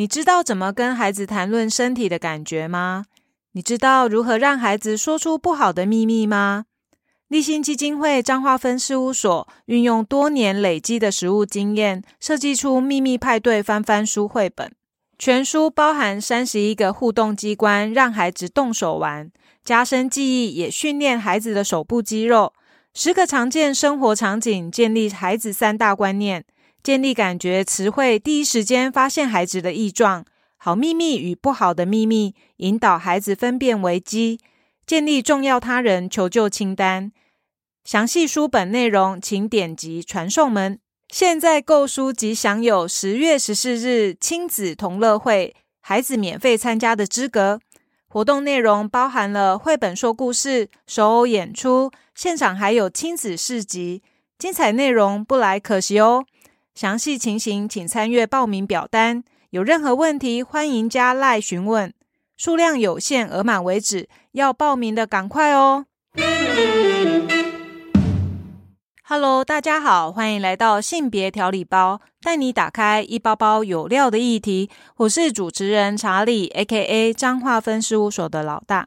你知道怎么跟孩子谈论身体的感觉吗？你知道如何让孩子说出不好的秘密吗？立新基金会彰化分事务所运用多年累积的实务经验，设计出《秘密派对翻翻书》绘本。全书包含三十一个互动机关，让孩子动手玩，加深记忆，也训练孩子的手部肌肉。十个常见生活场景，建立孩子三大观念。建立感觉词汇，第一时间发现孩子的异状，好秘密与不好的秘密，引导孩子分辨危机。建立重要他人求救清单。详细书本内容，请点击传送门。现在购书即享有十月十四日亲子同乐会，孩子免费参加的资格。活动内容包含了绘本说故事、手偶演出，现场还有亲子市集，精彩内容不来可惜哦。详细情形，请参阅报名表单。有任何问题，欢迎加赖询问。数量有限，额满为止，要报名的赶快哦。Hello，大家好，欢迎来到性别调理包，带你打开一包包有料的议题。我是主持人查理，A.K.A. 彰化分事务所的老大。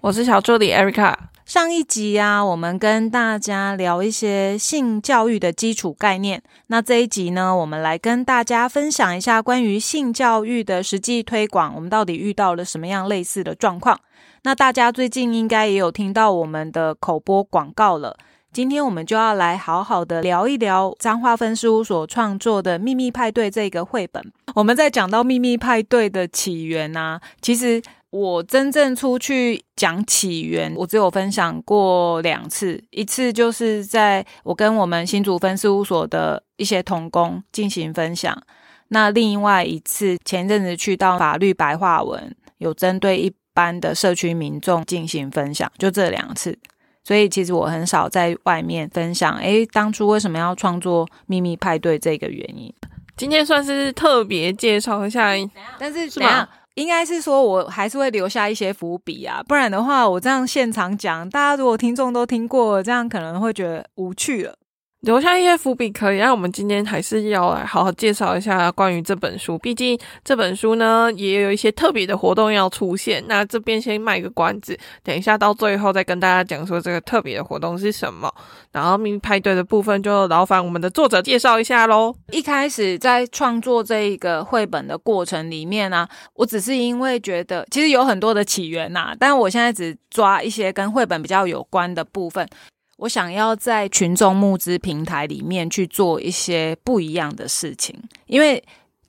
我是小助理 Erica。上一集啊，我们跟大家聊一些性教育的基础概念。那这一集呢，我们来跟大家分享一下关于性教育的实际推广，我们到底遇到了什么样类似的状况？那大家最近应该也有听到我们的口播广告了。今天我们就要来好好的聊一聊张化分事务所创作的《秘密派对》这个绘本。我们在讲到《秘密派对》的起源啊，其实。我真正出去讲起源，我只有分享过两次，一次就是在我跟我们新竹分事务所的一些同工进行分享，那另外一次前阵子去到法律白话文，有针对一般的社区民众进行分享，就这两次，所以其实我很少在外面分享，诶，当初为什么要创作秘密派对这个原因，今天算是特别介绍一下，但是怎样？应该是说，我还是会留下一些伏笔啊，不然的话，我这样现场讲，大家如果听众都听过，这样可能会觉得无趣了。留下一些伏笔可以，那我们今天还是要来好好介绍一下关于这本书。毕竟这本书呢，也有一些特别的活动要出现。那这边先卖个关子，等一下到最后再跟大家讲说这个特别的活动是什么。然后秘密派对的部分就劳烦我们的作者介绍一下喽。一开始在创作这一个绘本的过程里面呢，我只是因为觉得其实有很多的起源呐，但我现在只抓一些跟绘本比较有关的部分。我想要在群众募资平台里面去做一些不一样的事情，因为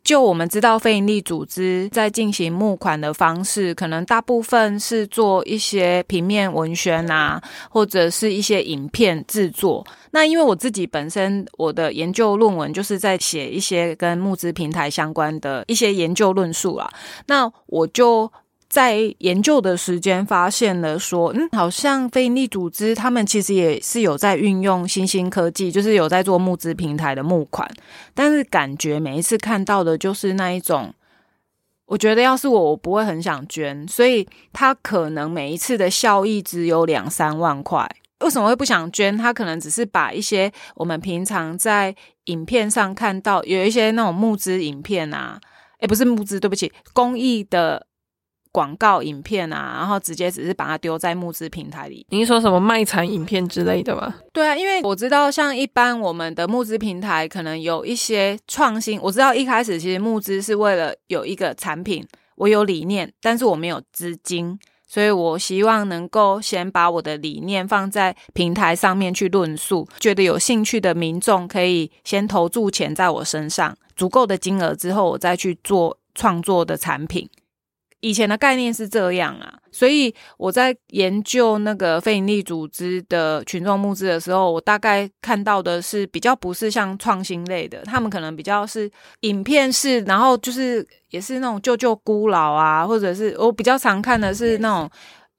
就我们知道，非营利组织在进行募款的方式，可能大部分是做一些平面文宣啊，或者是一些影片制作。那因为我自己本身我的研究论文就是在写一些跟募资平台相关的一些研究论述啊，那我就。在研究的时间，发现了说，嗯，好像非营利组织他们其实也是有在运用新兴科技，就是有在做募资平台的募款，但是感觉每一次看到的就是那一种，我觉得要是我，我不会很想捐，所以他可能每一次的效益只有两三万块。为什么会不想捐？他可能只是把一些我们平常在影片上看到有一些那种募资影片啊，诶，不是募资，对不起，公益的。广告影片啊，然后直接只是把它丢在募资平台里。您说什么卖惨影片之类的吗？对啊，因为我知道，像一般我们的募资平台可能有一些创新。我知道一开始其实募资是为了有一个产品，我有理念，但是我没有资金，所以我希望能够先把我的理念放在平台上面去论述，觉得有兴趣的民众可以先投注钱在我身上，足够的金额之后，我再去做创作的产品。以前的概念是这样啊，所以我在研究那个非营利组织的群众募资的时候，我大概看到的是比较不是像创新类的，他们可能比较是影片式，然后就是也是那种救救孤老啊，或者是我比较常看的是那种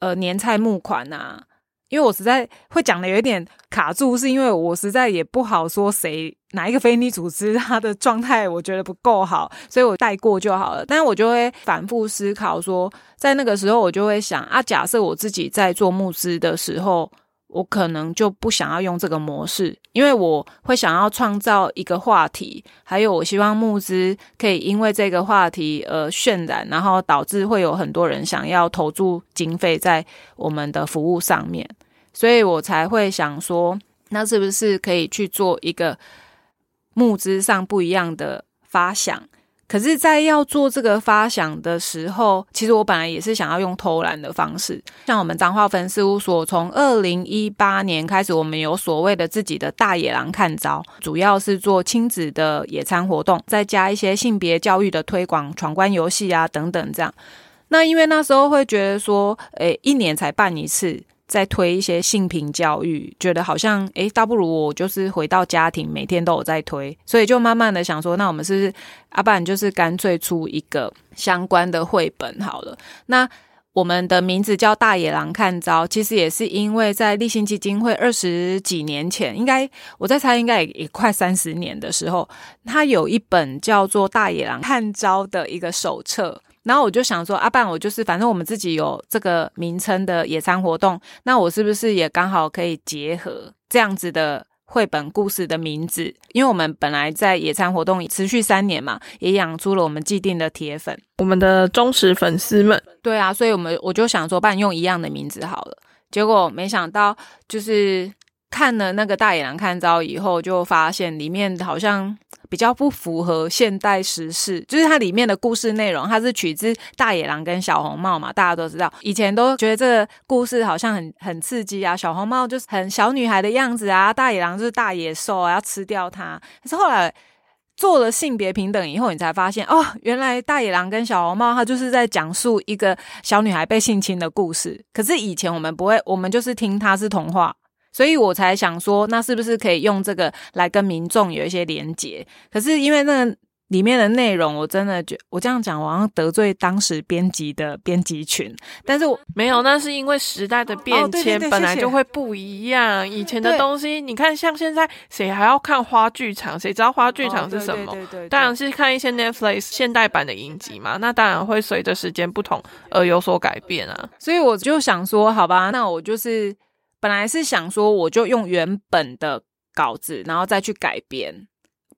呃年菜募款啊。因为我实在会讲的有一点卡住，是因为我实在也不好说谁哪一个非你组织它的状态我觉得不够好，所以我带过就好了。但我就会反复思考说，在那个时候我就会想啊，假设我自己在做募资的时候，我可能就不想要用这个模式，因为我会想要创造一个话题，还有我希望募资可以因为这个话题而渲染，然后导致会有很多人想要投注经费在我们的服务上面，所以我才会想说，那是不是可以去做一个募资上不一样的发想？可是，在要做这个发想的时候，其实我本来也是想要用偷懒的方式。像我们彰化分事务所，从二零一八年开始，我们有所谓的自己的大野狼看招，主要是做亲子的野餐活动，再加一些性别教育的推广、闯关游戏啊等等这样。那因为那时候会觉得说，诶，一年才办一次。在推一些性平教育，觉得好像诶，倒不如我就是回到家庭，每天都有在推，所以就慢慢的想说，那我们是不是阿爸就是干脆出一个相关的绘本好了。那我们的名字叫《大野狼看招》，其实也是因为在立信基金会二十几年前，应该我在猜，应该也也快三十年的时候，它有一本叫做《大野狼看招》的一个手册。然后我就想说，阿爸，我就是反正我们自己有这个名称的野餐活动，那我是不是也刚好可以结合这样子的绘本故事的名字？因为我们本来在野餐活动持续三年嘛，也养出了我们既定的铁粉，我们的忠实粉丝们。对啊，所以我们我就想说，办用一样的名字好了。结果没想到，就是看了那个大野狼看招以后，就发现里面好像。比较不符合现代时事，就是它里面的故事内容，它是取自大野狼跟小红帽嘛，大家都知道，以前都觉得这个故事好像很很刺激啊，小红帽就是很小女孩的样子啊，大野狼就是大野兽啊，要吃掉它。可是后来做了性别平等以后，你才发现哦，原来大野狼跟小红帽它就是在讲述一个小女孩被性侵的故事。可是以前我们不会，我们就是听它是童话。所以我才想说，那是不是可以用这个来跟民众有一些连结？可是因为那里面的内容，我真的觉我这样讲，我好像得罪当时编辑的编辑群。但是我没有，那是因为时代的变迁，本来就会不一样。以前的东西，你看，像现在谁还要看花剧场？谁知道花剧场是什么？当然是看一些 Netflix 现代版的影集嘛。那当然会随着时间不同而有所改变啊。所以我就想说，好吧，那我就是。本来是想说，我就用原本的稿子，然后再去改编。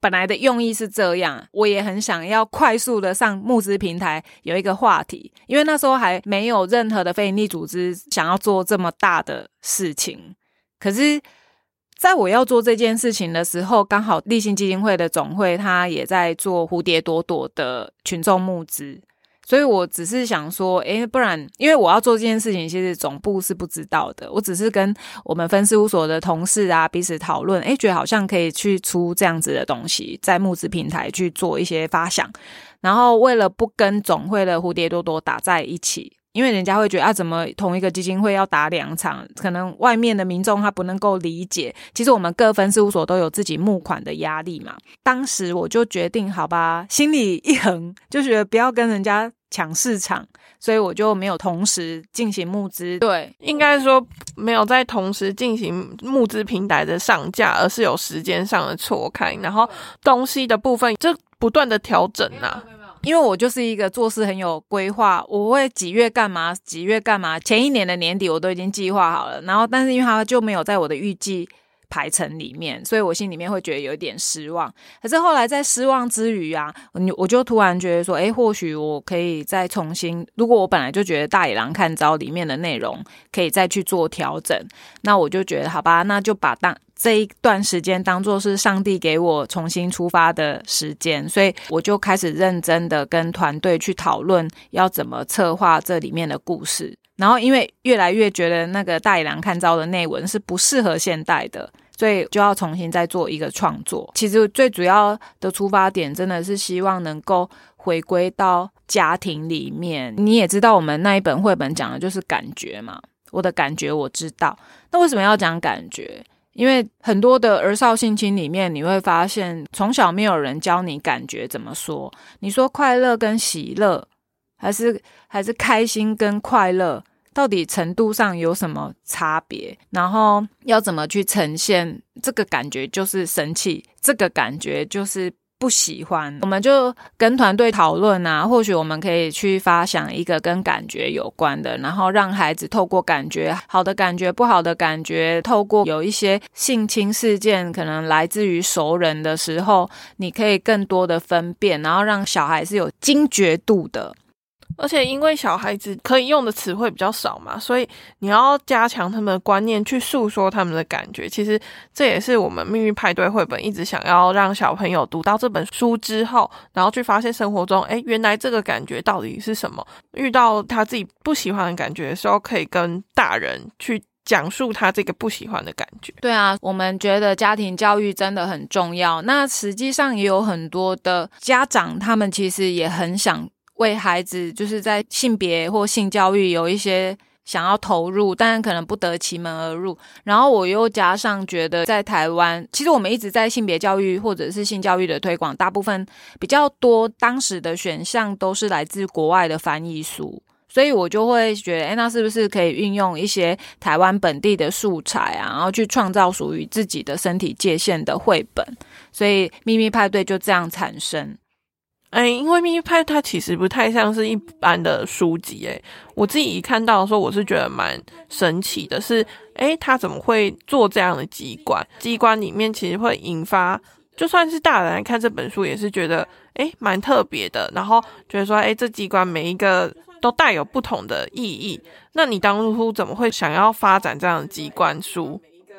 本来的用意是这样，我也很想要快速的上募资平台有一个话题，因为那时候还没有任何的非营利组织想要做这么大的事情。可是，在我要做这件事情的时候，刚好立信基金会的总会，他也在做蝴蝶朵朵的群众募资。所以我只是想说，诶，不然，因为我要做这件事情，其实总部是不知道的。我只是跟我们分事务所的同事啊彼此讨论，诶，觉得好像可以去出这样子的东西，在募资平台去做一些发想。然后为了不跟总会的蝴蝶多多打在一起，因为人家会觉得啊，怎么同一个基金会要打两场？可能外面的民众他不能够理解。其实我们各分事务所都有自己募款的压力嘛。当时我就决定，好吧，心里一横，就觉得不要跟人家。抢市场，所以我就没有同时进行募资。对，应该说没有在同时进行募资平台的上架，而是有时间上的错开，然后东西的部分就不断的调整呐。因为我就是一个做事很有规划，我会几月干嘛，几月干嘛，前一年的年底我都已经计划好了。然后，但是因为它就没有在我的预计。排程里面，所以我心里面会觉得有一点失望。可是后来在失望之余啊，你我就突然觉得说，哎，或许我可以再重新。如果我本来就觉得《大野狼看招》里面的内容可以再去做调整，那我就觉得好吧，那就把当这一段时间当做是上帝给我重新出发的时间。所以我就开始认真的跟团队去讨论要怎么策划这里面的故事。然后，因为越来越觉得那个大野狼看招的内文是不适合现代的，所以就要重新再做一个创作。其实最主要的出发点真的是希望能够回归到家庭里面。你也知道，我们那一本绘本讲的就是感觉嘛。我的感觉我知道，那为什么要讲感觉？因为很多的儿少性侵里面，你会发现从小没有人教你感觉怎么说。你说快乐跟喜乐，还是还是开心跟快乐？到底程度上有什么差别？然后要怎么去呈现这个感觉？就是生气，这个感觉就是不喜欢，我们就跟团队讨论啊，或许我们可以去发想一个跟感觉有关的，然后让孩子透过感觉好的感觉、不好的感觉，透过有一些性侵事件可能来自于熟人的时候，你可以更多的分辨，然后让小孩是有惊觉度的。而且因为小孩子可以用的词汇比较少嘛，所以你要加强他们的观念，去诉说他们的感觉。其实这也是我们命运派对绘本一直想要让小朋友读到这本书之后，然后去发现生活中，哎，原来这个感觉到底是什么？遇到他自己不喜欢的感觉的时候，可以跟大人去讲述他这个不喜欢的感觉。对啊，我们觉得家庭教育真的很重要。那实际上也有很多的家长，他们其实也很想。为孩子就是在性别或性教育有一些想要投入，但可能不得其门而入。然后我又加上觉得，在台湾，其实我们一直在性别教育或者是性教育的推广，大部分比较多当时的选项都是来自国外的翻译书，所以我就会觉得，哎，那是不是可以运用一些台湾本地的素材啊，然后去创造属于自己的身体界限的绘本？所以秘密派对就这样产生。哎，因为秘密派它其实不太像是一般的书籍，哎，我自己一看到的时候，我是觉得蛮神奇的，是，哎，他怎么会做这样的机关？机关里面其实会引发，就算是大人来看这本书，也是觉得，哎，蛮特别的，然后觉得说，哎，这机关每一个都带有不同的意义。那你当初怎么会想要发展这样的机关书？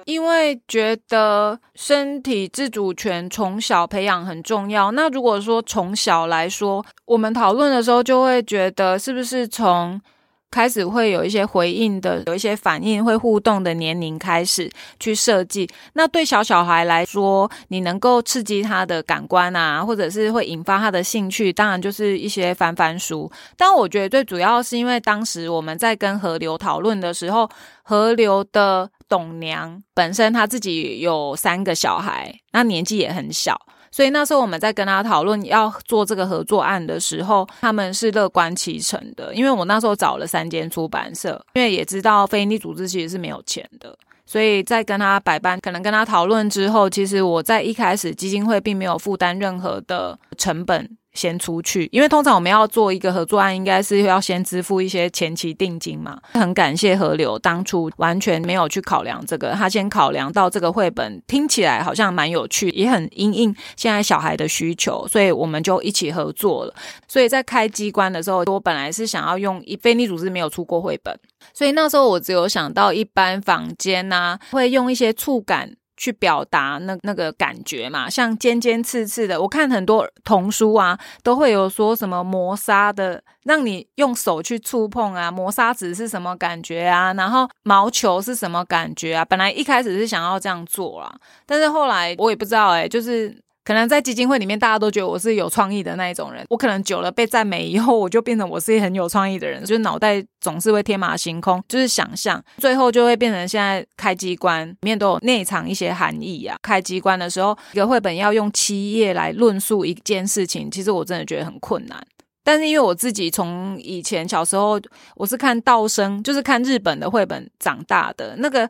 因为觉得身体自主权从小培养很重要。那如果说从小来说，我们讨论的时候就会觉得，是不是从开始会有一些回应的、有一些反应、会互动的年龄开始去设计？那对小小孩来说，你能够刺激他的感官啊，或者是会引发他的兴趣，当然就是一些翻翻书。但我觉得最主要是因为当时我们在跟河流讨论的时候，河流的。董娘本身她自己有三个小孩，那年纪也很小，所以那时候我们在跟他讨论要做这个合作案的时候，他们是乐观其成的。因为我那时候找了三间出版社，因为也知道非营利组织其实是没有钱的，所以在跟他百般可能跟他讨论之后，其实我在一开始基金会并没有负担任何的成本。先出去，因为通常我们要做一个合作案，应该是要先支付一些前期定金嘛。很感谢河流当初完全没有去考量这个，他先考量到这个绘本听起来好像蛮有趣，也很应应现在小孩的需求，所以我们就一起合作了。所以在开机关的时候，我本来是想要用一非利组织没有出过绘本，所以那时候我只有想到一般房间呐，会用一些触感。去表达那那个感觉嘛，像尖尖刺刺的，我看很多童书啊，都会有说什么磨砂的，让你用手去触碰啊，磨砂纸是什么感觉啊？然后毛球是什么感觉啊？本来一开始是想要这样做啦，但是后来我也不知道哎，就是。可能在基金会里面，大家都觉得我是有创意的那一种人。我可能久了被赞美以后，我就变成我是很有创意的人，就是脑袋总是会天马行空，就是想象，最后就会变成现在开机关里面都有内藏一些含义啊。开机关的时候，一个绘本要用七页来论述一件事情，其实我真的觉得很困难。但是因为我自己从以前小时候我是看道生，就是看日本的绘本长大的那个。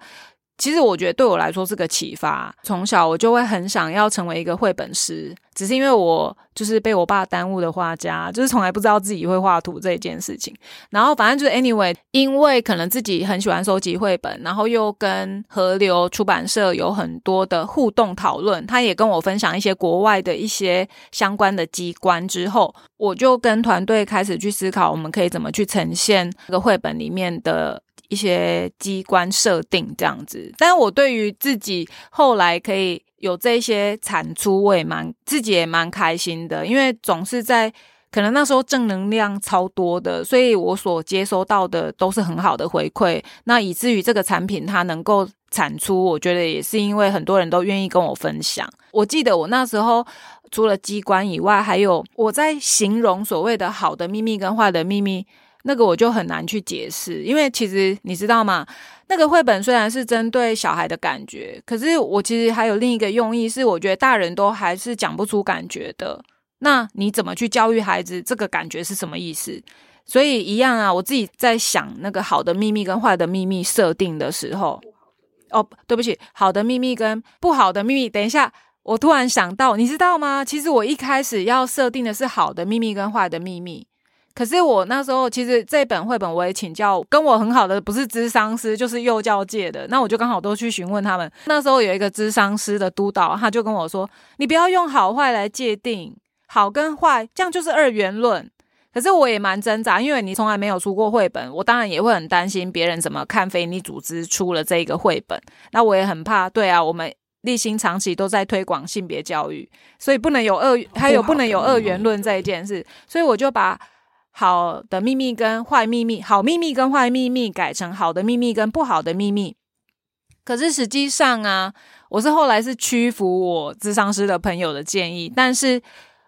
其实我觉得对我来说是个启发。从小我就会很想要成为一个绘本师，只是因为我就是被我爸耽误的画家，就是从来不知道自己会画图这件事情。然后反正就是 anyway，因为可能自己很喜欢收集绘本，然后又跟河流出版社有很多的互动讨论，他也跟我分享一些国外的一些相关的机关之后，我就跟团队开始去思考，我们可以怎么去呈现这个绘本里面的。一些机关设定这样子，但我对于自己后来可以有这些产出，我也蛮自己也蛮开心的，因为总是在可能那时候正能量超多的，所以我所接收到的都是很好的回馈，那以至于这个产品它能够产出，我觉得也是因为很多人都愿意跟我分享。我记得我那时候除了机关以外，还有我在形容所谓的好的秘密跟坏的秘密。那个我就很难去解释，因为其实你知道吗？那个绘本虽然是针对小孩的感觉，可是我其实还有另一个用意，是我觉得大人都还是讲不出感觉的。那你怎么去教育孩子这个感觉是什么意思？所以一样啊，我自己在想那个好的秘密跟坏的秘密设定的时候，哦，对不起，好的秘密跟不好的秘密，等一下。我突然想到，你知道吗？其实我一开始要设定的是好的秘密跟坏的秘密。可是我那时候其实这本绘本我也请教跟我很好的不是智商师就是幼教界的，那我就刚好都去询问他们。那时候有一个智商师的督导，他就跟我说：“你不要用好坏来界定好跟坏，这样就是二元论。”可是我也蛮挣扎，因为你从来没有出过绘本，我当然也会很担心别人怎么看非你组织出了这一个绘本。那我也很怕，对啊，我们立心长期都在推广性别教育，所以不能有二，还有不能有二元论这一件事，所以我就把。好的秘密跟坏秘密，好秘密跟坏秘密改成好的秘密跟不好的秘密。可是实际上啊，我是后来是屈服我智商师的朋友的建议，但是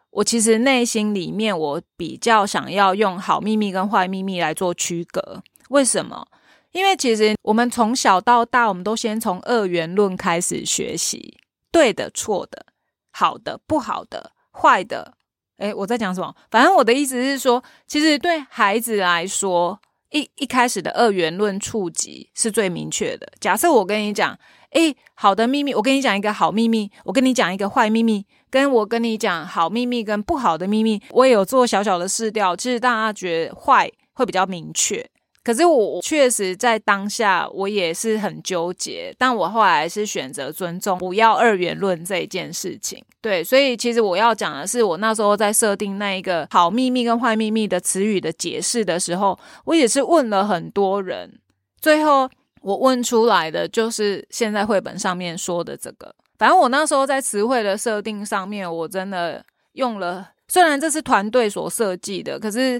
我其实内心里面我比较想要用好秘密跟坏秘密来做区隔。为什么？因为其实我们从小到大，我们都先从二元论开始学习，对的、错的、好的、不好的、坏的。哎，我在讲什么？反正我的意思是说，其实对孩子来说，一一开始的二元论触及是最明确的。假设我跟你讲，哎，好的秘密，我跟你讲一个好秘密，我跟你讲一个坏秘密，跟我跟你讲好秘密跟不好的秘密，我也有做小小的试调，其实大家觉得坏会比较明确。可是我确实在当下，我也是很纠结，但我后来是选择尊重，不要二元论这一件事情。对，所以其实我要讲的是，我那时候在设定那一个好秘密跟坏秘密的词语的解释的时候，我也是问了很多人，最后我问出来的就是现在绘本上面说的这个。反正我那时候在词汇的设定上面，我真的用了，虽然这是团队所设计的，可是。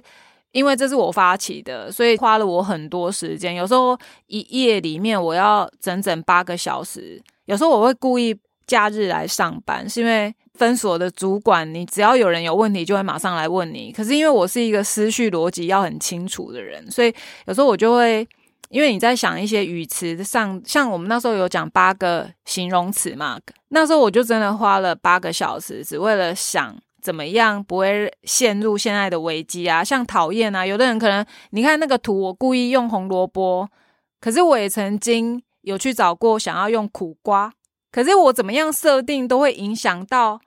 因为这是我发起的，所以花了我很多时间。有时候一夜里面我要整整八个小时。有时候我会故意假日来上班，是因为分所的主管，你只要有人有问题，就会马上来问你。可是因为我是一个思绪逻辑要很清楚的人，所以有时候我就会，因为你在想一些语词上，像我们那时候有讲八个形容词嘛，那时候我就真的花了八个小时，只为了想。怎么样不会陷入现在的危机啊？像讨厌啊，有的人可能你看那个图，我故意用红萝卜，可是我也曾经有去找过想要用苦瓜，可是我怎么样设定都会影响到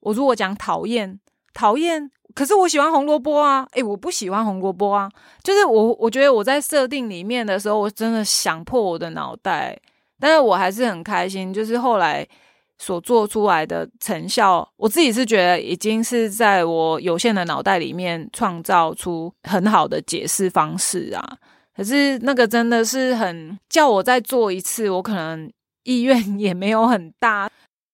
我。如果讲讨厌，讨厌，可是我喜欢红萝卜啊，诶，我不喜欢红萝卜啊，就是我我觉得我在设定里面的时候，我真的想破我的脑袋，但是我还是很开心，就是后来。所做出来的成效，我自己是觉得已经是在我有限的脑袋里面创造出很好的解释方式啊。可是那个真的是很叫我再做一次，我可能 意愿也没有很大，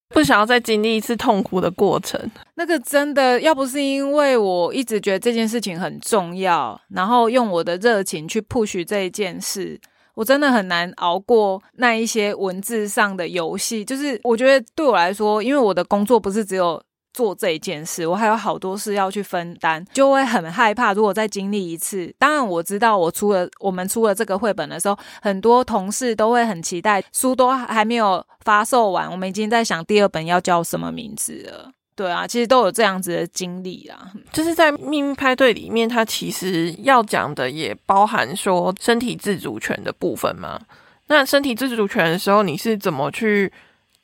不想要再经历一次痛苦的过程。那个真的要不是因为我一直觉得这件事情很重要，然后用我的热情去 push 这一件事。我真的很难熬过那一些文字上的游戏，就是我觉得对我来说，因为我的工作不是只有做这一件事，我还有好多事要去分担，就会很害怕。如果再经历一次，当然我知道我出了我们出了这个绘本的时候，很多同事都会很期待，书都还没有发售完，我们已经在想第二本要叫什么名字了。对啊，其实都有这样子的经历啦。就是在秘密派对里面，它其实要讲的也包含说身体自主权的部分嘛。那身体自主权的时候，你是怎么去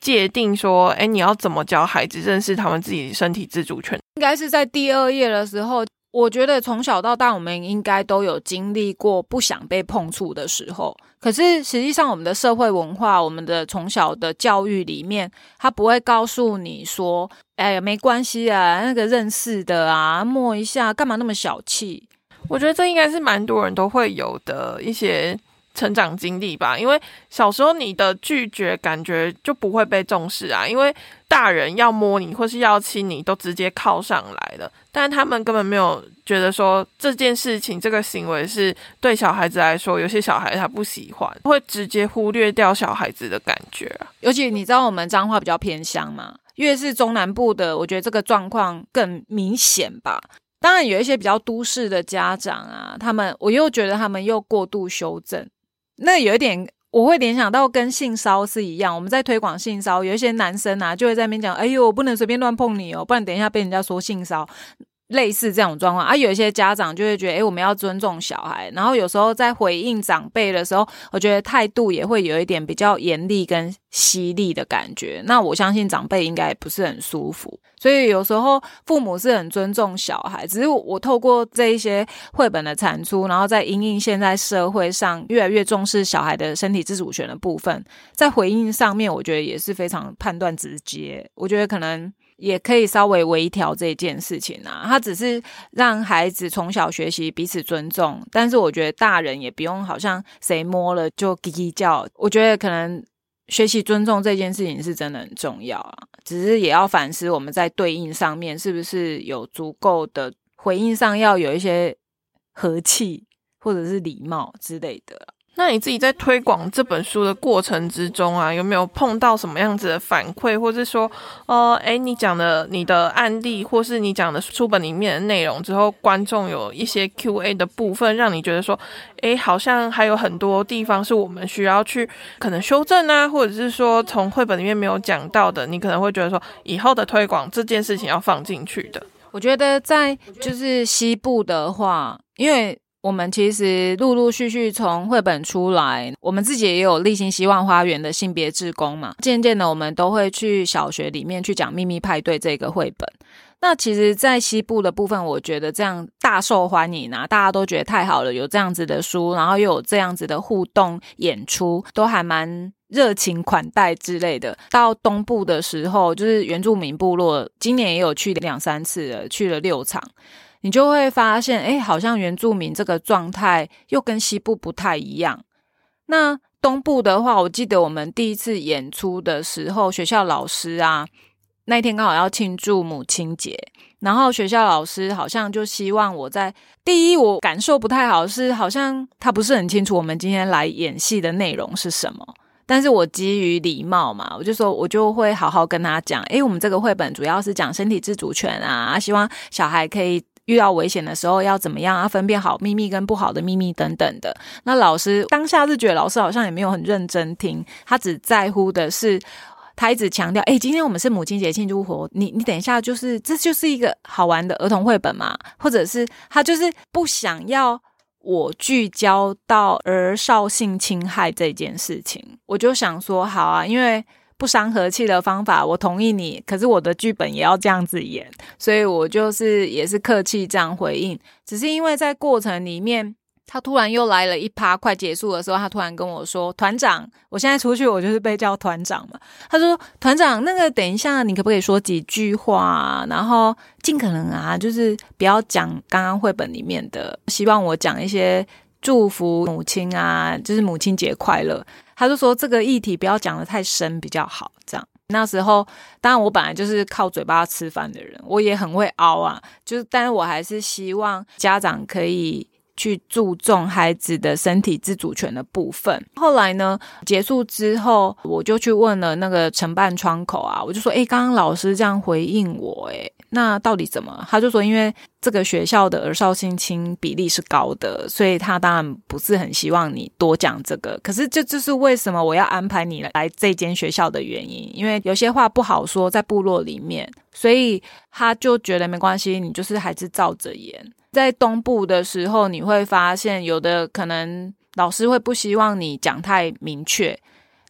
界定说，哎，你要怎么教孩子认识他们自己身体自主权？应该是在第二页的时候。我觉得从小到大，我们应该都有经历过不想被碰触的时候。可是实际上，我们的社会文化，我们的从小的教育里面，他不会告诉你说：“哎呀，没关系啊，那个认识的啊，摸一下，干嘛那么小气？”我觉得这应该是蛮多人都会有的一些。成长经历吧，因为小时候你的拒绝感觉就不会被重视啊，因为大人要摸你或是要亲你都直接靠上来了，但他们根本没有觉得说这件事情这个行为是对小孩子来说，有些小孩他不喜欢，会直接忽略掉小孩子的感觉。尤其你知道我们彰化比较偏乡嘛，越是中南部的，我觉得这个状况更明显吧。当然有一些比较都市的家长啊，他们我又觉得他们又过度修正。那有一点，我会联想到跟性骚是一样。我们在推广性骚，有一些男生啊，就会在那边讲：“哎呦，我不能随便乱碰你哦，不然等一下被人家说性骚。”类似这种状况啊，有一些家长就会觉得，哎，我们要尊重小孩，然后有时候在回应长辈的时候，我觉得态度也会有一点比较严厉跟犀利的感觉。那我相信长辈应该不是很舒服，所以有时候父母是很尊重小孩，只是我透过这一些绘本的产出，然后在因应现在社会上越来越重视小孩的身体自主权的部分，在回应上面，我觉得也是非常判断直接。我觉得可能。也可以稍微微调这件事情啊，他只是让孩子从小学习彼此尊重，但是我觉得大人也不用好像谁摸了就叽叽叫。我觉得可能学习尊重这件事情是真的很重要啊，只是也要反思我们在对应上面是不是有足够的回应上要有一些和气或者是礼貌之类的。那你自己在推广这本书的过程之中啊，有没有碰到什么样子的反馈，或者说，呃，哎，你讲的你的案例，或是你讲的书本里面的内容之后，观众有一些 Q&A 的部分，让你觉得说，哎，好像还有很多地方是我们需要去可能修正啊，或者是说从绘本里面没有讲到的，你可能会觉得说，以后的推广这件事情要放进去的。我觉得在就是西部的话，因为。我们其实陆陆续续从绘本出来，我们自己也有立新希望花园的性别志工嘛。渐渐的，我们都会去小学里面去讲《秘密派对》这个绘本。那其实，在西部的部分，我觉得这样大受欢迎啊，大家都觉得太好了，有这样子的书，然后又有这样子的互动演出，都还蛮热情款待之类的。到东部的时候，就是原住民部落，今年也有去两三次了，去了六场。你就会发现，哎，好像原住民这个状态又跟西部不太一样。那东部的话，我记得我们第一次演出的时候，学校老师啊，那天刚好要庆祝母亲节，然后学校老师好像就希望我在第一，我感受不太好，是好像他不是很清楚我们今天来演戏的内容是什么。但是我基于礼貌嘛，我就说我就会好好跟他讲，诶，我们这个绘本主要是讲身体自主权啊，希望小孩可以。遇到危险的时候要怎么样啊？分辨好秘密跟不好的秘密等等的。那老师当下是觉得老师好像也没有很认真听，他只在乎的是，他一直强调：哎，今天我们是母亲节庆祝活，你你等一下就是这就是一个好玩的儿童绘本嘛？或者是他就是不想要我聚焦到儿少性侵害这件事情？我就想说好啊，因为。不伤和气的方法，我同意你。可是我的剧本也要这样子演，所以我就是也是客气这样回应。只是因为在过程里面，他突然又来了一趴，快结束的时候，他突然跟我说：“团长，我现在出去，我就是被叫团长嘛。”他说：“团长，那个等一下，你可不可以说几句话？然后尽可能啊，就是不要讲刚刚绘本里面的，希望我讲一些祝福母亲啊，就是母亲节快乐。”他就说这个议题不要讲的太深比较好，这样。那时候，当然我本来就是靠嘴巴吃饭的人，我也很会熬啊。就是，但是我还是希望家长可以去注重孩子的身体自主权的部分。后来呢，结束之后，我就去问了那个承办窗口啊，我就说：“诶，刚刚老师这样回应我，诶，那到底怎么？他就说，因为这个学校的儿少性侵比例是高的，所以他当然不是很希望你多讲这个。可是这就是为什么我要安排你来这间学校的原因，因为有些话不好说在部落里面，所以他就觉得没关系，你就是还是照着演。在东部的时候，你会发现有的可能老师会不希望你讲太明确，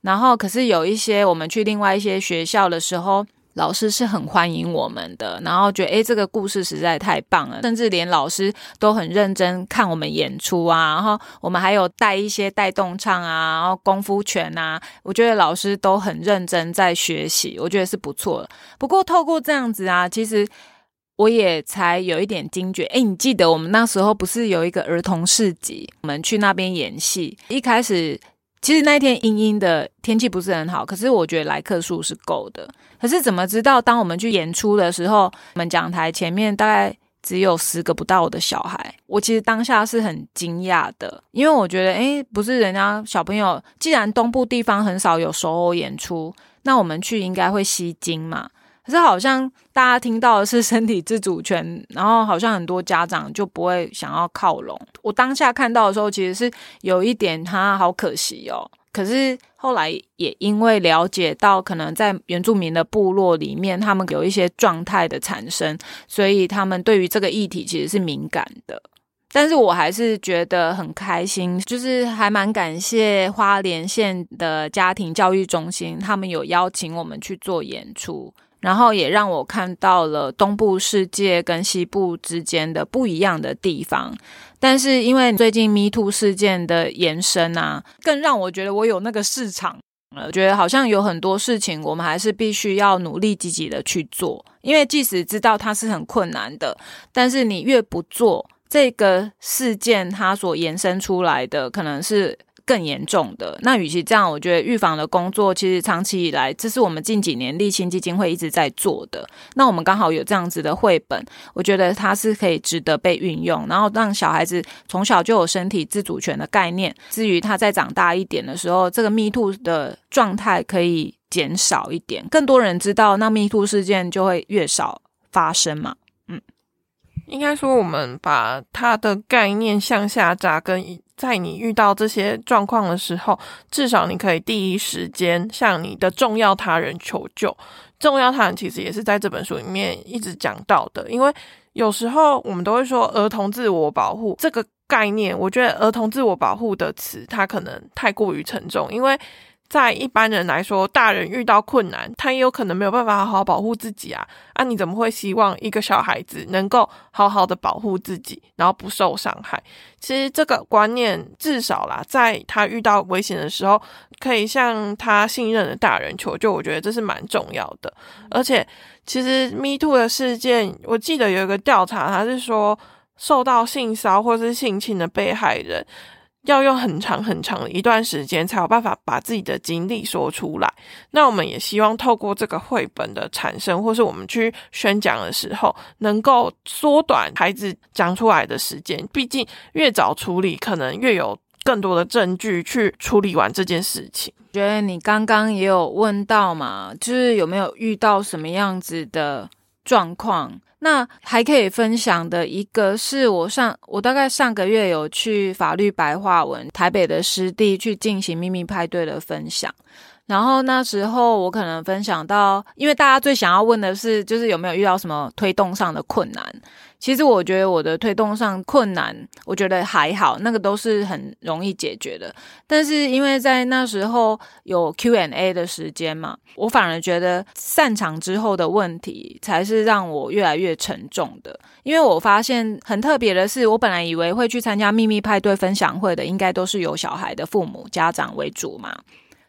然后可是有一些我们去另外一些学校的时候。老师是很欢迎我们的，然后觉得诶这个故事实在太棒了，甚至连老师都很认真看我们演出啊。然后我们还有带一些带动唱啊，然后功夫拳啊，我觉得老师都很认真在学习，我觉得是不错的。不过透过这样子啊，其实我也才有一点惊觉。诶，你记得我们那时候不是有一个儿童市集，我们去那边演戏，一开始。其实那一天阴阴的天气不是很好，可是我觉得来客数是够的。可是怎么知道，当我们去演出的时候，我们讲台前面大概只有十个不到的小孩，我其实当下是很惊讶的，因为我觉得，诶，不是人家小朋友，既然东部地方很少有首偶演出，那我们去应该会吸睛嘛。可是好像大家听到的是身体自主权，然后好像很多家长就不会想要靠拢。我当下看到的时候，其实是有一点，他，好可惜哦。可是后来也因为了解到，可能在原住民的部落里面，他们有一些状态的产生，所以他们对于这个议题其实是敏感的。但是我还是觉得很开心，就是还蛮感谢花莲县的家庭教育中心，他们有邀请我们去做演出。然后也让我看到了东部世界跟西部之间的不一样的地方，但是因为最近 Me Too 事件的延伸啊，更让我觉得我有那个市场了，觉得好像有很多事情我们还是必须要努力积极的去做，因为即使知道它是很困难的，但是你越不做，这个事件它所延伸出来的可能是。更严重的那，与其这样，我觉得预防的工作其实长期以来，这是我们近几年立青基金会一直在做的。那我们刚好有这样子的绘本，我觉得它是可以值得被运用，然后让小孩子从小就有身体自主权的概念。至于他在长大一点的时候，这个 Me Too 的状态可以减少一点，更多人知道，那 Me Too 事件就会越少发生嘛。嗯，应该说我们把它的概念向下扎根。在你遇到这些状况的时候，至少你可以第一时间向你的重要他人求救。重要他人其实也是在这本书里面一直讲到的，因为有时候我们都会说儿童自我保护这个概念，我觉得儿童自我保护的词它可能太过于沉重，因为。在一般人来说，大人遇到困难，他也有可能没有办法好好保护自己啊！啊，你怎么会希望一个小孩子能够好好的保护自己，然后不受伤害？其实这个观念，至少啦，在他遇到危险的时候，可以向他信任的大人求救。我觉得这是蛮重要的。而且，其实 Me Too 的事件，我记得有一个调查，他是说受到性骚或是性侵的被害人。要用很长很长的一段时间才有办法把自己的经历说出来。那我们也希望透过这个绘本的产生，或是我们去宣讲的时候，能够缩短孩子讲出来的时间。毕竟越早处理，可能越有更多的证据去处理完这件事情。觉得你刚刚也有问到嘛，就是有没有遇到什么样子的状况？那还可以分享的一个是我上我大概上个月有去法律白话文台北的师弟去进行秘密派对的分享。然后那时候我可能分享到，因为大家最想要问的是，就是有没有遇到什么推动上的困难。其实我觉得我的推动上困难，我觉得还好，那个都是很容易解决的。但是因为在那时候有 Q&A 的时间嘛，我反而觉得散场之后的问题才是让我越来越沉重的。因为我发现很特别的是，我本来以为会去参加秘密派对分享会的，应该都是有小孩的父母家长为主嘛。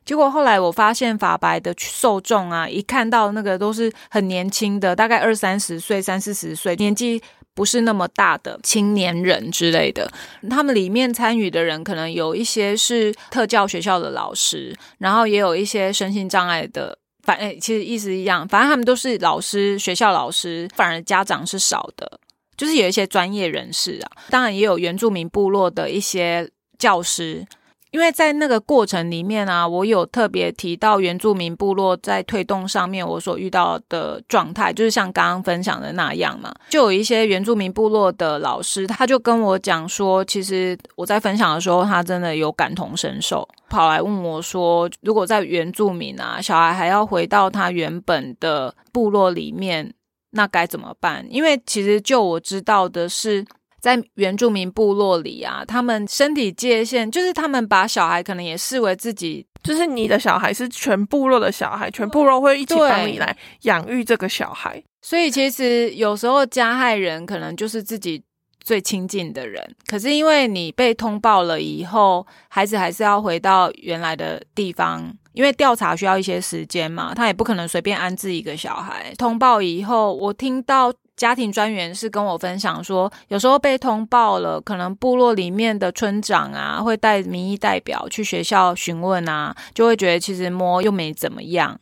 结果后来我发现法白的受众啊，一看到那个都是很年轻的，大概二三十岁、三四十岁，年纪不是那么大的青年人之类的。他们里面参与的人，可能有一些是特教学校的老师，然后也有一些身心障碍的。反正其实意思一样，反正他们都是老师，学校老师，反而家长是少的，就是有一些专业人士啊，当然也有原住民部落的一些教师。因为在那个过程里面啊，我有特别提到原住民部落在推动上面我所遇到的状态，就是像刚刚分享的那样嘛。就有一些原住民部落的老师，他就跟我讲说，其实我在分享的时候，他真的有感同身受，跑来问我说，如果在原住民啊，小孩还要回到他原本的部落里面，那该怎么办？因为其实就我知道的是。在原住民部落里啊，他们身体界限就是他们把小孩可能也视为自己，就是你的小孩是全部落的小孩，全部落会一起帮你来养育这个小孩。所以其实有时候加害人可能就是自己最亲近的人，可是因为你被通报了以后，孩子还是要回到原来的地方，因为调查需要一些时间嘛，他也不可能随便安置一个小孩。通报以后，我听到。家庭专员是跟我分享说，有时候被通报了，可能部落里面的村长啊，会带民意代表去学校询问啊，就会觉得其实摸又没怎么样。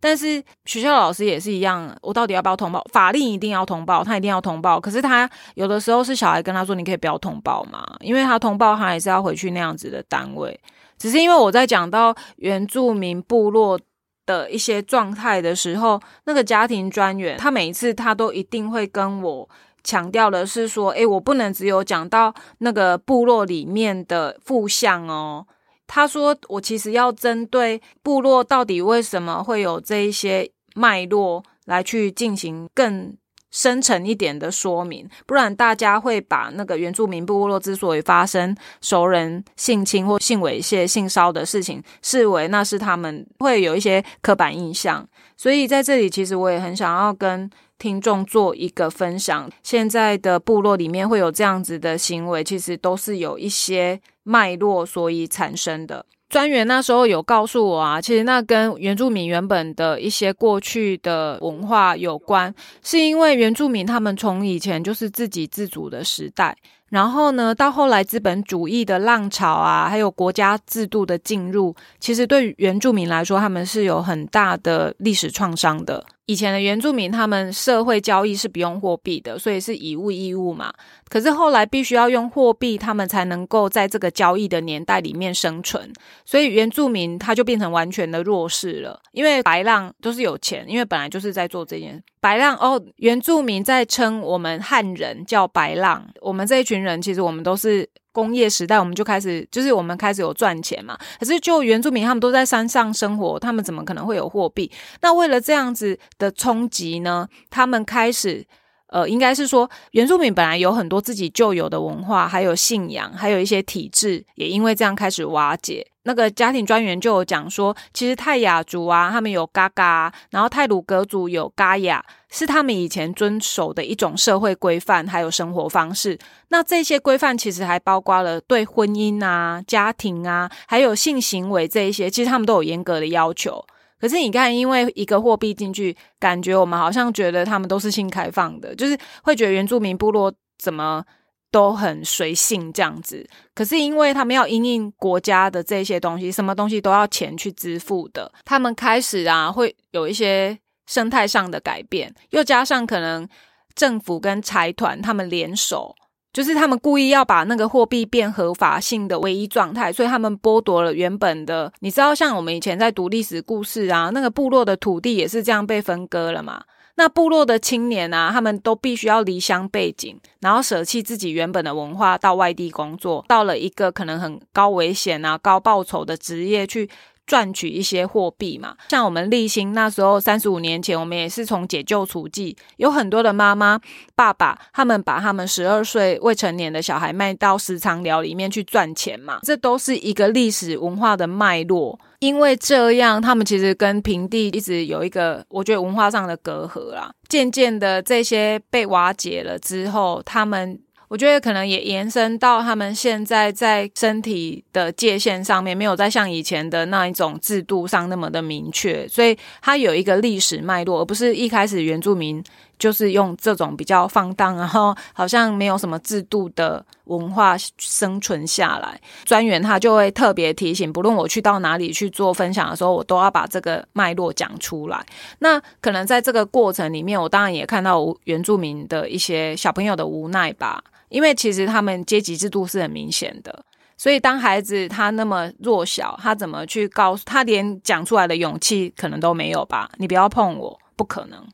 但是学校老师也是一样，我到底要不要通报？法令一定要通报，他一定要通报。可是他有的时候是小孩跟他说，你可以不要通报嘛，因为他通报他还是要回去那样子的单位。只是因为我在讲到原住民部落。的一些状态的时候，那个家庭专员他每一次他都一定会跟我强调的是说，诶，我不能只有讲到那个部落里面的负向哦，他说我其实要针对部落到底为什么会有这一些脉络来去进行更。深层一点的说明，不然大家会把那个原住民部落之所以发生熟人性侵或性猥亵、性骚的事情，视为那是他们会有一些刻板印象。所以在这里，其实我也很想要跟听众做一个分享：现在的部落里面会有这样子的行为，其实都是有一些脉络所以产生的。专员那时候有告诉我啊，其实那跟原住民原本的一些过去的文化有关，是因为原住民他们从以前就是自给自足的时代。然后呢，到后来资本主义的浪潮啊，还有国家制度的进入，其实对原住民来说，他们是有很大的历史创伤的。以前的原住民，他们社会交易是不用货币的，所以是以物易物嘛。可是后来必须要用货币，他们才能够在这个交易的年代里面生存。所以原住民他就变成完全的弱势了，因为白浪都是有钱，因为本来就是在做这件白浪哦。原住民在称我们汉人叫白浪，我们这一群人其实我们都是。工业时代，我们就开始，就是我们开始有赚钱嘛。可是，就原住民他们都在山上生活，他们怎么可能会有货币？那为了这样子的冲击呢？他们开始，呃，应该是说，原住民本来有很多自己旧有的文化，还有信仰，还有一些体制，也因为这样开始瓦解。那个家庭专员就有讲说，其实泰雅族啊，他们有嘎嘎，然后泰鲁格族有嘎雅，是他们以前遵守的一种社会规范，还有生活方式。那这些规范其实还包括了对婚姻啊、家庭啊，还有性行为这一些，其实他们都有严格的要求。可是你看，因为一个货币进去，感觉我们好像觉得他们都是性开放的，就是会觉得原住民部落怎么？都很随性这样子，可是因为他们要因应国家的这些东西，什么东西都要钱去支付的，他们开始啊会有一些生态上的改变，又加上可能政府跟财团他们联手，就是他们故意要把那个货币变合法性的唯一状态，所以他们剥夺了原本的，你知道，像我们以前在读历史故事啊，那个部落的土地也是这样被分割了嘛。那部落的青年啊，他们都必须要离乡背井，然后舍弃自己原本的文化，到外地工作，到了一个可能很高危险啊、高报酬的职业去。赚取一些货币嘛，像我们立新那时候三十五年前，我们也是从解救雏妓，有很多的妈妈、爸爸，他们把他们十二岁未成年的小孩卖到食藏寮里面去赚钱嘛，这都是一个历史文化的脉络。因为这样，他们其实跟平地一直有一个，我觉得文化上的隔阂啦。渐渐的，这些被瓦解了之后，他们。我觉得可能也延伸到他们现在在身体的界限上面，没有再像以前的那一种制度上那么的明确，所以它有一个历史脉络，而不是一开始原住民就是用这种比较放荡，然后好像没有什么制度的文化生存下来。专员他就会特别提醒，不论我去到哪里去做分享的时候，我都要把这个脉络讲出来。那可能在这个过程里面，我当然也看到原住民的一些小朋友的无奈吧。因为其实他们阶级制度是很明显的，所以当孩子他那么弱小，他怎么去告诉他，连讲出来的勇气可能都没有吧？你不要碰我，不可能。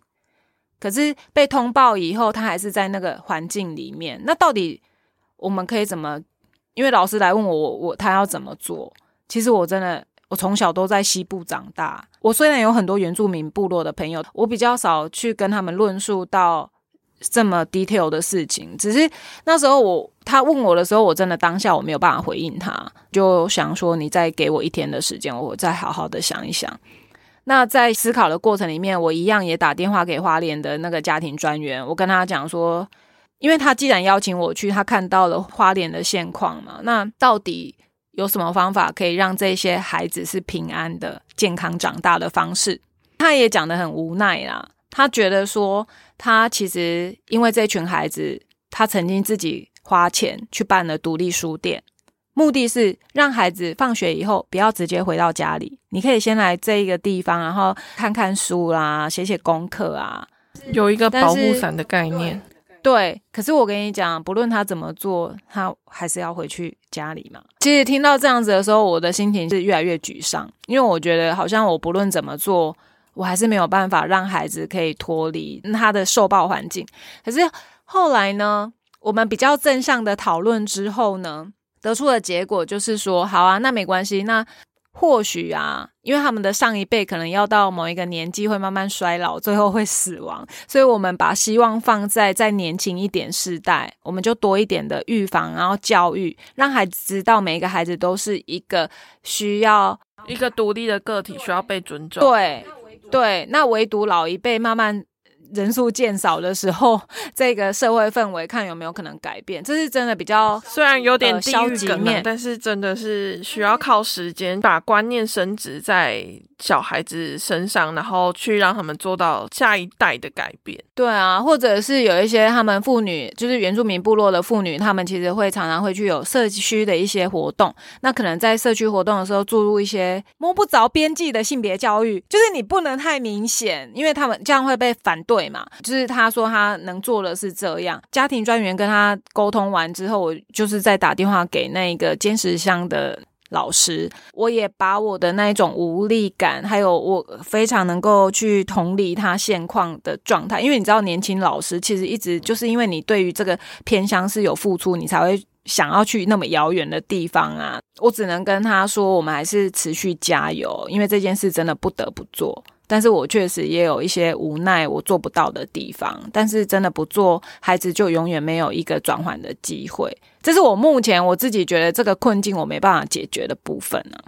可是被通报以后，他还是在那个环境里面。那到底我们可以怎么？因为老师来问我，我我他要怎么做？其实我真的，我从小都在西部长大。我虽然有很多原住民部落的朋友，我比较少去跟他们论述到。这么 detail 的事情，只是那时候我他问我的时候，我真的当下我没有办法回应他，就想说你再给我一天的时间，我再好好的想一想。那在思考的过程里面，我一样也打电话给花莲的那个家庭专员，我跟他讲说，因为他既然邀请我去，他看到了花莲的现况嘛，那到底有什么方法可以让这些孩子是平安的、健康长大的方式？他也讲的很无奈啦。他觉得说，他其实因为这群孩子，他曾经自己花钱去办了独立书店，目的是让孩子放学以后不要直接回到家里，你可以先来这一个地方，然后看看书啦，写写功课啊，有一个保护伞的概念。对，可是我跟你讲，不论他怎么做，他还是要回去家里嘛。其实听到这样子的时候，我的心情是越来越沮丧，因为我觉得好像我不论怎么做。我还是没有办法让孩子可以脱离他的受暴环境。可是后来呢，我们比较正向的讨论之后呢，得出的结果就是说，好啊，那没关系，那。或许啊，因为他们的上一辈可能要到某一个年纪会慢慢衰老，最后会死亡，所以我们把希望放在再年轻一点世代，我们就多一点的预防，然后教育，让孩子知道每一个孩子都是一个需要一个独立的个体，需要被尊重。对对，那唯独老一辈慢慢。人数渐少的时候，这个社会氛围看有没有可能改变？这是真的比较虽然有点消极面，但是真的是需要靠时间把观念升值在小孩子身上，然后去让他们做到下一代的改变。对啊，或者是有一些他们妇女，就是原住民部落的妇女，他们其实会常常会去有社区的一些活动。那可能在社区活动的时候注入一些摸不着边际的性别教育，就是你不能太明显，因为他们这样会被反对。嘛，就是他说他能做的是这样。家庭专员跟他沟通完之后，我就是再打电话给那个监视箱的老师，我也把我的那一种无力感，还有我非常能够去同理他现况的状态。因为你知道，年轻老师其实一直就是因为你对于这个偏向是有付出，你才会想要去那么遥远的地方啊。我只能跟他说，我们还是持续加油，因为这件事真的不得不做。但是我确实也有一些无奈，我做不到的地方。但是真的不做，孩子就永远没有一个转换的机会。这是我目前我自己觉得这个困境我没办法解决的部分呢。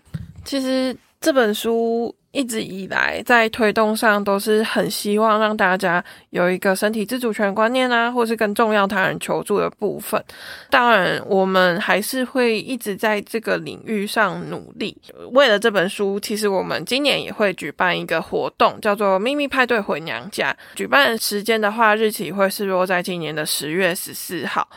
其实这本书。一直以来在推动上都是很希望让大家有一个身体自主权观念啊，或是更重要他人求助的部分。当然，我们还是会一直在这个领域上努力。为了这本书，其实我们今年也会举办一个活动，叫做“秘密派对回娘家”。举办时间的话，日期会是落在今年的十月十四号。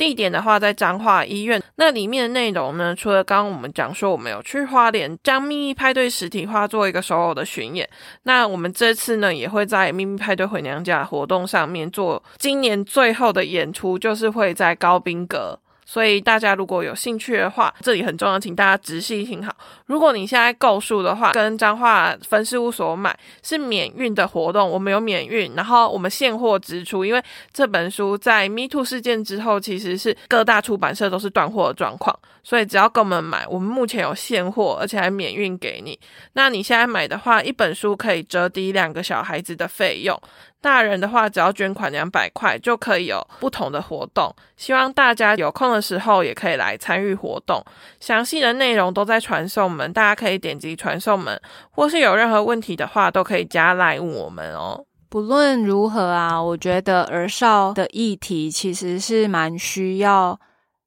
地点的话，在彰化医院。那里面的内容呢？除了刚刚我们讲说，我们有去花莲将秘密派对实体化做一个首偶的巡演。那我们这次呢，也会在秘密派对回娘家活动上面做今年最后的演出，就是会在高宾阁。所以大家如果有兴趣的话，这里很重要，请大家仔细听好。如果你现在购书的话，跟彰化分事务所买是免运的活动，我们有免运，然后我们现货支出。因为这本书在 Me Too 事件之后，其实是各大出版社都是断货的状况，所以只要跟我们买，我们目前有现货，而且还免运给你。那你现在买的话，一本书可以折抵两个小孩子的费用。大人的话，只要捐款两百块就可以有不同的活动。希望大家有空的时候也可以来参与活动。详细的内容都在传送门，大家可以点击传送门，或是有任何问题的话，都可以加来问我们哦。不论如何啊，我觉得儿少的议题其实是蛮需要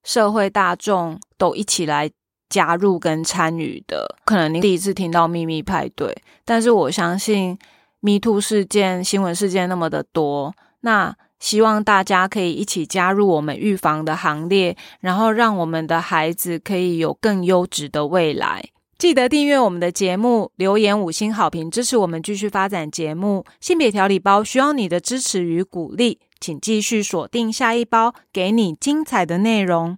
社会大众都一起来加入跟参与的。可能你第一次听到秘密派对，但是我相信。Me Too 事件、新闻事件那么的多，那希望大家可以一起加入我们预防的行列，然后让我们的孩子可以有更优质的未来。记得订阅我们的节目，留言五星好评，支持我们继续发展节目。性别调理包需要你的支持与鼓励，请继续锁定下一包，给你精彩的内容。